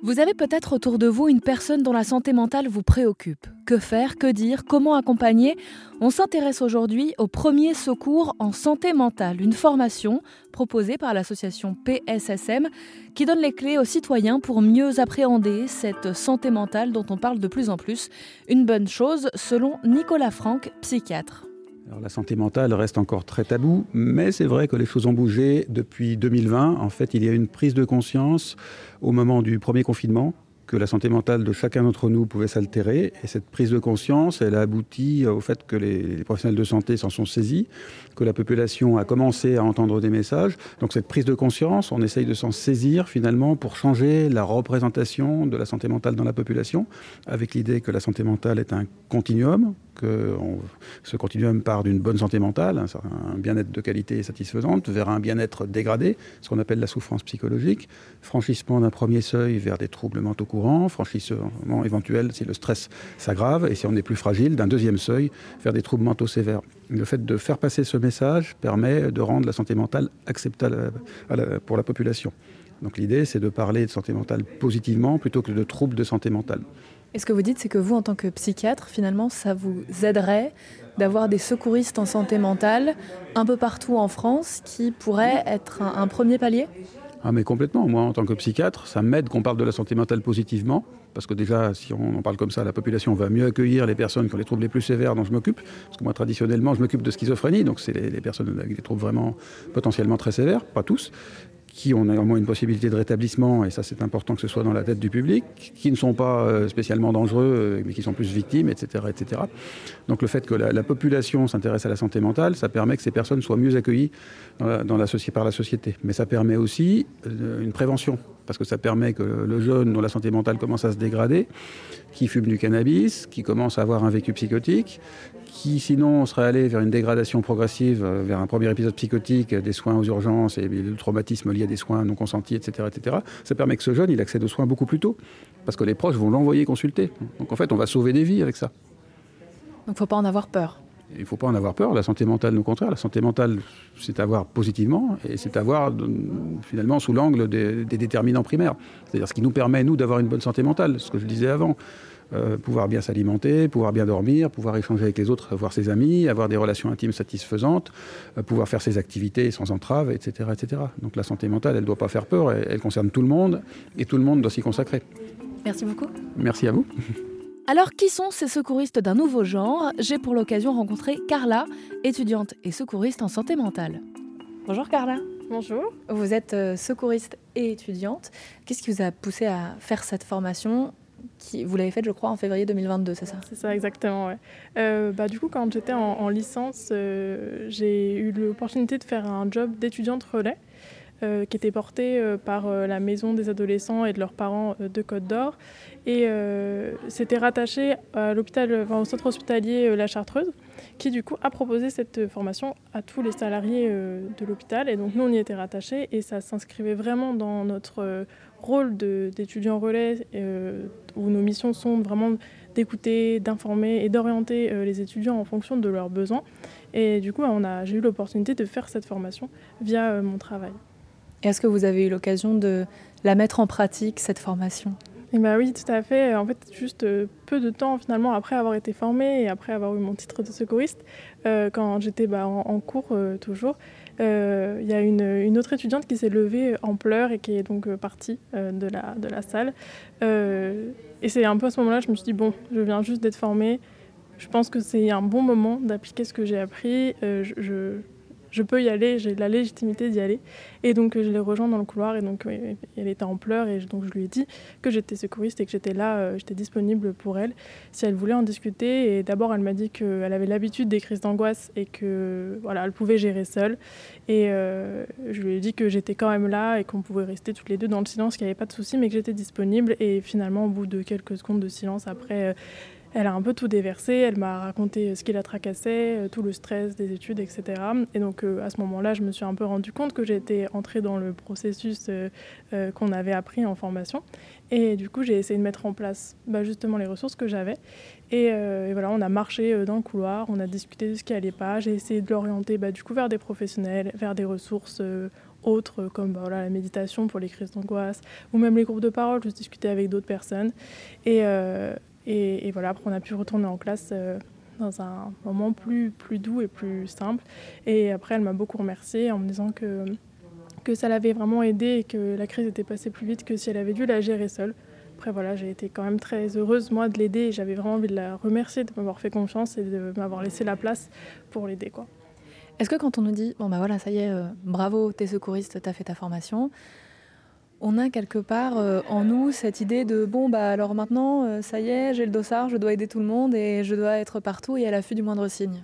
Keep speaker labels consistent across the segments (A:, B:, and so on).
A: Vous avez peut-être autour de vous une personne dont la santé mentale vous préoccupe. Que faire, que dire, comment accompagner? On s'intéresse aujourd'hui au premier secours en santé mentale, une formation proposée par l'association PSSM qui donne les clés aux citoyens pour mieux appréhender cette santé mentale dont on parle de plus en plus. Une bonne chose selon Nicolas Franck, psychiatre.
B: La santé mentale reste encore très tabou, mais c'est vrai que les choses ont bougé depuis 2020. En fait, il y a une prise de conscience au moment du premier confinement que la santé mentale de chacun d'entre nous pouvait s'altérer. Et cette prise de conscience, elle a abouti au fait que les, professionnels de santé s'en sont saisis, que la population a commencé à entendre des messages. Donc cette prise de conscience, on essaye de s'en saisir finalement pour changer la représentation de la santé mentale dans la population, avec l'idée que la santé mentale est un continuum, que ce continuum part d'une bonne santé mentale, un, bien-être de qualité satisfaisante, vers un bien-être dégradé, ce qu'on appelle la souffrance psychologique, franchissement d'un premier seuil vers des troubles mentaux courants, franchissement éventuel si le stress s'aggrave, et si on est plus fragile, d'un deuxième seuil vers des troubles mentaux sévères. Le fait de faire passer ce message permet de rendre la santé mentale acceptable pour la population. Donc l'idée, c'est de parler de santé mentale positivement plutôt que de troubles de santé mentale.
A: Et ce que vous dites, c'est que vous, en tant que psychiatre, finalement, ça vous aiderait d'avoir des secouristes en santé mentale un peu partout en France qui pourraient être un, premier palier?
B: Ah mais complètement. Moi, en tant que psychiatre, ça m'aide qu'on parle de la santé mentale positivement, parce que déjà, si on en parle comme ça, la population va mieux accueillir les personnes qui ont les troubles les plus sévères dont je m'occupe. Parce que moi, traditionnellement, je m'occupe de schizophrénie, donc c'est les, personnes avec des troubles vraiment potentiellement très sévères, pas tous qui ont néanmoins une possibilité de rétablissement, et ça c'est important que ce soit dans la tête du public, qui ne sont pas euh, spécialement dangereux, euh, mais qui sont plus victimes, etc. etc. Donc le fait que la, population s'intéresse à la santé mentale, ça permet que ces personnes soient mieux accueillies dans par la société. Mais ça permet aussi euh, une prévention, parce que ça permet que le jeune dont la santé mentale commence à se dégrader, qui fume du cannabis, qui commence à avoir un vécu psychotique, qui sinon serait allé vers une dégradation progressive, euh, vers un premier épisode psychotique, des soins aux urgences et le traumatisme lié à des soins non consentis, etc., etc., ça permet que ce jeune, il accède aux soins beaucoup plus tôt, parce que les proches vont l'envoyer consulter. Donc en fait, on va sauver des vies avec ça.
A: Donc faut pas en avoir peur.
B: Il ne faut pas en avoir peur. La santé mentale, au contraire, la santé mentale, c'est à voir positivement et c'est à voir finalement sous l'angle des, des, déterminants primaires. C'est-à-dire ce qui nous permet, nous, d'avoir une bonne santé mentale, ce que je disais avant. Euh, pouvoir bien s'alimenter, pouvoir bien dormir, pouvoir échanger avec les autres, voir ses amis, avoir des relations intimes satisfaisantes, euh, pouvoir faire ses activités sans entrave, etc., etc. Donc la santé mentale, elle ne doit pas faire peur, elle, concerne tout le monde et tout le monde doit s'y consacrer.
A: Merci beaucoup.
B: Merci à vous.
A: Alors, qui sont ces secouristes d'un nouveau genre? J'ai pour l'occasion rencontré Carla, étudiante et secouriste en santé mentale. Bonjour Carla.
C: Bonjour.
A: Vous êtes euh, secouriste et étudiante. Qu'est-ce qui vous a poussé à faire cette formation vous l'avez faite, je crois, en février 2022, c'est ça?
C: C'est ça, exactement. Ouais. Euh, bah, du coup, quand j'étais en, licence, euh, j'ai eu l'opportunité de faire un job d'étudiante relais. Euh, qui était porté par la maison des adolescents et de leurs parents de Côte d'Or. Et c'était rattaché à au centre hospitalier La Chartreuse, qui du coup a proposé cette formation à tous les salariés de l'hôpital. Et donc nous, on y était rattachés et ça s'inscrivait vraiment dans notre rôle d'étudiant relais, euh, où nos missions sont vraiment d'écouter, d'informer et d'orienter euh, les étudiants en fonction de leurs besoins. Et du coup, j'ai eu l'opportunité de faire cette formation via euh, mon travail.
A: Est-ce que vous avez eu l'occasion de la mettre en pratique, cette formation?
C: Eh ben oui, tout à fait. En fait, juste peu de temps finalement après avoir été formée et après avoir eu mon titre de secouriste, quand j'étais bah, en, cours toujours, euh, il y a une, autre étudiante qui s'est levée en pleurs et qui est donc euh, partie euh, de, la, de la salle. et c'est un peu à ce moment-là, je me suis dit, bon, je viens juste d'être formée. Je pense que c'est un bon moment d'appliquer ce que j'ai appris. je peux y aller, j'ai la légitimité d'y aller. Et donc je l'ai rejoint dans le couloir et donc elle était en pleurs et donc je lui ai dit que j'étais secouriste et que j'étais là, euh, j'étais disponible pour elle si elle voulait en discuter. Et d'abord elle m'a dit qu'elle avait l'habitude des crises d'angoisse et que voilà, elle pouvait gérer seule. Et euh, je lui ai dit que j'étais quand même là et qu'on pouvait rester toutes les deux dans le silence, qu'il n'y avait pas de souci, mais que j'étais disponible. Et finalement au bout de quelques secondes de silence après... Euh, elle a un peu tout déversé, elle m'a raconté ce qui la tracassait, euh, tout le stress des études, etc. Et donc euh, à ce moment-là, je me suis un peu rendu compte que j'étais entrée dans le processus euh, qu'on avait appris en formation. Et du coup, j'ai essayé de mettre en place bah, justement les ressources que j'avais. Et, voilà, on a marché dans le couloir, on a discuté de ce qui allait pas. J'ai essayé de l'orienter bah, du coup vers des professionnels, vers des ressources
B: autres, comme bah, la méditation pour les crises d'angoisse, ou même les groupes de parole, juste discuter avec d'autres personnes. Et, et, voilà, après on a pu retourner en classe dans un moment plus, doux et plus simple. Et après, elle m'a beaucoup remerciée en me disant que, que ça l'avait vraiment aidée et que la crise était passée plus vite que si elle avait dû la gérer seule. Après, voilà, j'ai été quand même très heureuse, moi, de l'aider j'avais vraiment envie de la remercier de m'avoir fait confiance et de m'avoir laissé la place pour l'aider.
D: Est-ce que quand on nous dit, bon bah voilà, ça y est, euh, bravo, t'es secouriste, t'as fait ta formation, on a quelque part euh, en nous cette idée de bon bah alors maintenant euh, ça y est j'ai le dossard je dois aider tout le monde et je dois être partout et à l'affût du moindre signe.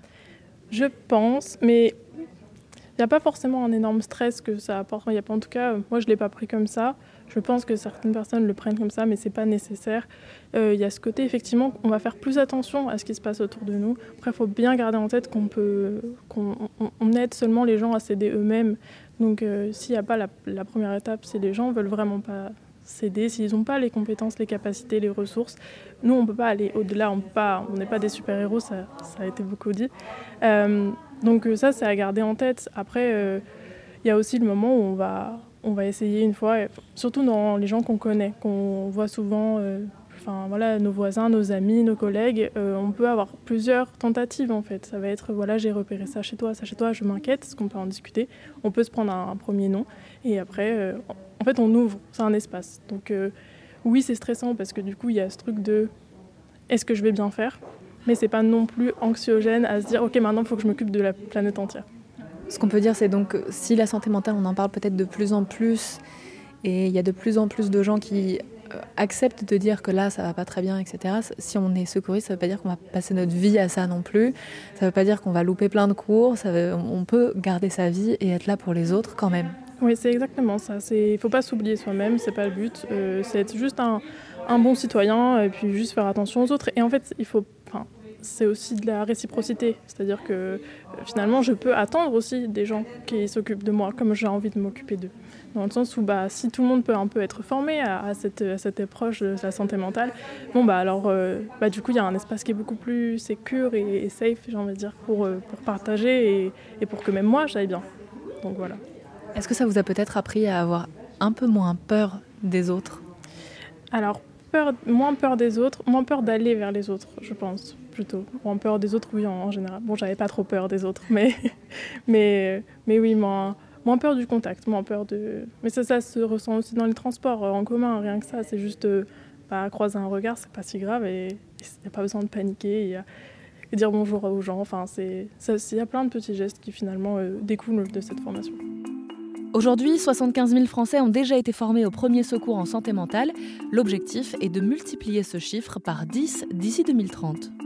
B: Je pense mais il n'y a pas forcément un énorme stress que ça apporte. Y a pas en tout cas moi je l'ai pas pris comme ça je pense que certaines personnes le prennent comme ça mais c'est pas nécessaire. Euh, il y a ce côté effectivement on va faire plus attention à ce qui se passe autour de nous. Après il faut bien garder en tête qu'on peut qu'on aide seulement les gens à s'aider eux-mêmes. Donc euh, s'il n'y a pas la, première étape, si les gens veulent vraiment pas s'aider, s'ils n'ont pas les compétences, les capacités, les ressources, nous on ne peut pas aller au-delà, on n'est pas des super-héros, ça, a été beaucoup dit. Euh, donc ça c'est à garder en tête. Après, il y a aussi le moment où on va, on va essayer une fois, surtout dans les gens qu'on connaît, qu'on voit souvent enfin voilà, nos voisins, nos amis, nos collègues, euh, on peut avoir plusieurs tentatives en fait. Ça va être voilà, j'ai repéré ça chez toi, ça chez toi, je m'inquiète, est-ce qu'on peut en discuter? On peut se prendre un, premier nom et après, euh, en fait, on ouvre, c'est un espace. Donc euh, oui, c'est stressant parce que du coup, il y a ce truc de est-ce que je vais bien faire? Mais c'est pas non plus anxiogène à se dire ok, maintenant, il faut que je m'occupe de la planète entière.
D: Ce qu'on peut dire, c'est donc si la santé mentale, on en parle peut-être de plus en plus, et il y a de plus en plus de gens qui euh, accepte de dire que là ça va pas très bien, etc. Si on est secouriste, ça veut pas dire qu'on va passer notre vie à ça non plus. Ça veut pas dire qu'on va louper plein de cours. on peut garder sa vie et être là pour les autres quand même.
B: Oui, c'est exactement ça. Il faut pas s'oublier soi-même, c'est pas le but. Euh, c'est être juste un, bon citoyen et puis juste faire attention aux autres. Et en fait, il faut, c'est aussi de la réciprocité. C'est-à-dire que euh, finalement, je peux attendre aussi des gens qui s'occupent de moi comme j'ai envie de m'occuper d'eux. Dans le sens où bah, si tout le monde peut un peu être formé à, cette, cette, approche de la santé mentale, bon, bah, alors euh, bah, du coup, il y a un espace qui est beaucoup plus sécur et, safe, j'ai envie de dire, pour, euh, pour partager et, et pour que même moi, j'aille bien. Donc voilà.
D: Est-ce que ça vous a peut-être appris à avoir un peu moins peur des autres?
B: Alors, peur, moins peur des autres, moins peur d'aller vers les autres, je pense plutôt. Moins peur des autres, oui, en, général. Bon, j'avais pas trop peur des autres, mais, mais, mais oui, moins, moins peur du contact, moins peur de. Mais ça, ça se ressent aussi dans les transports euh, en commun, rien que ça. C'est juste euh, pas croiser un regard, c'est pas si grave et il n'y a pas besoin de paniquer et, dire bonjour aux gens. Enfin, il y a plein de petits gestes qui finalement euh, découlent de cette formation.
D: Aujourd'hui, 75 000 Français ont déjà été formés au premier secours en santé mentale. L'objectif est de multiplier ce chiffre par 10 d'ici 2030.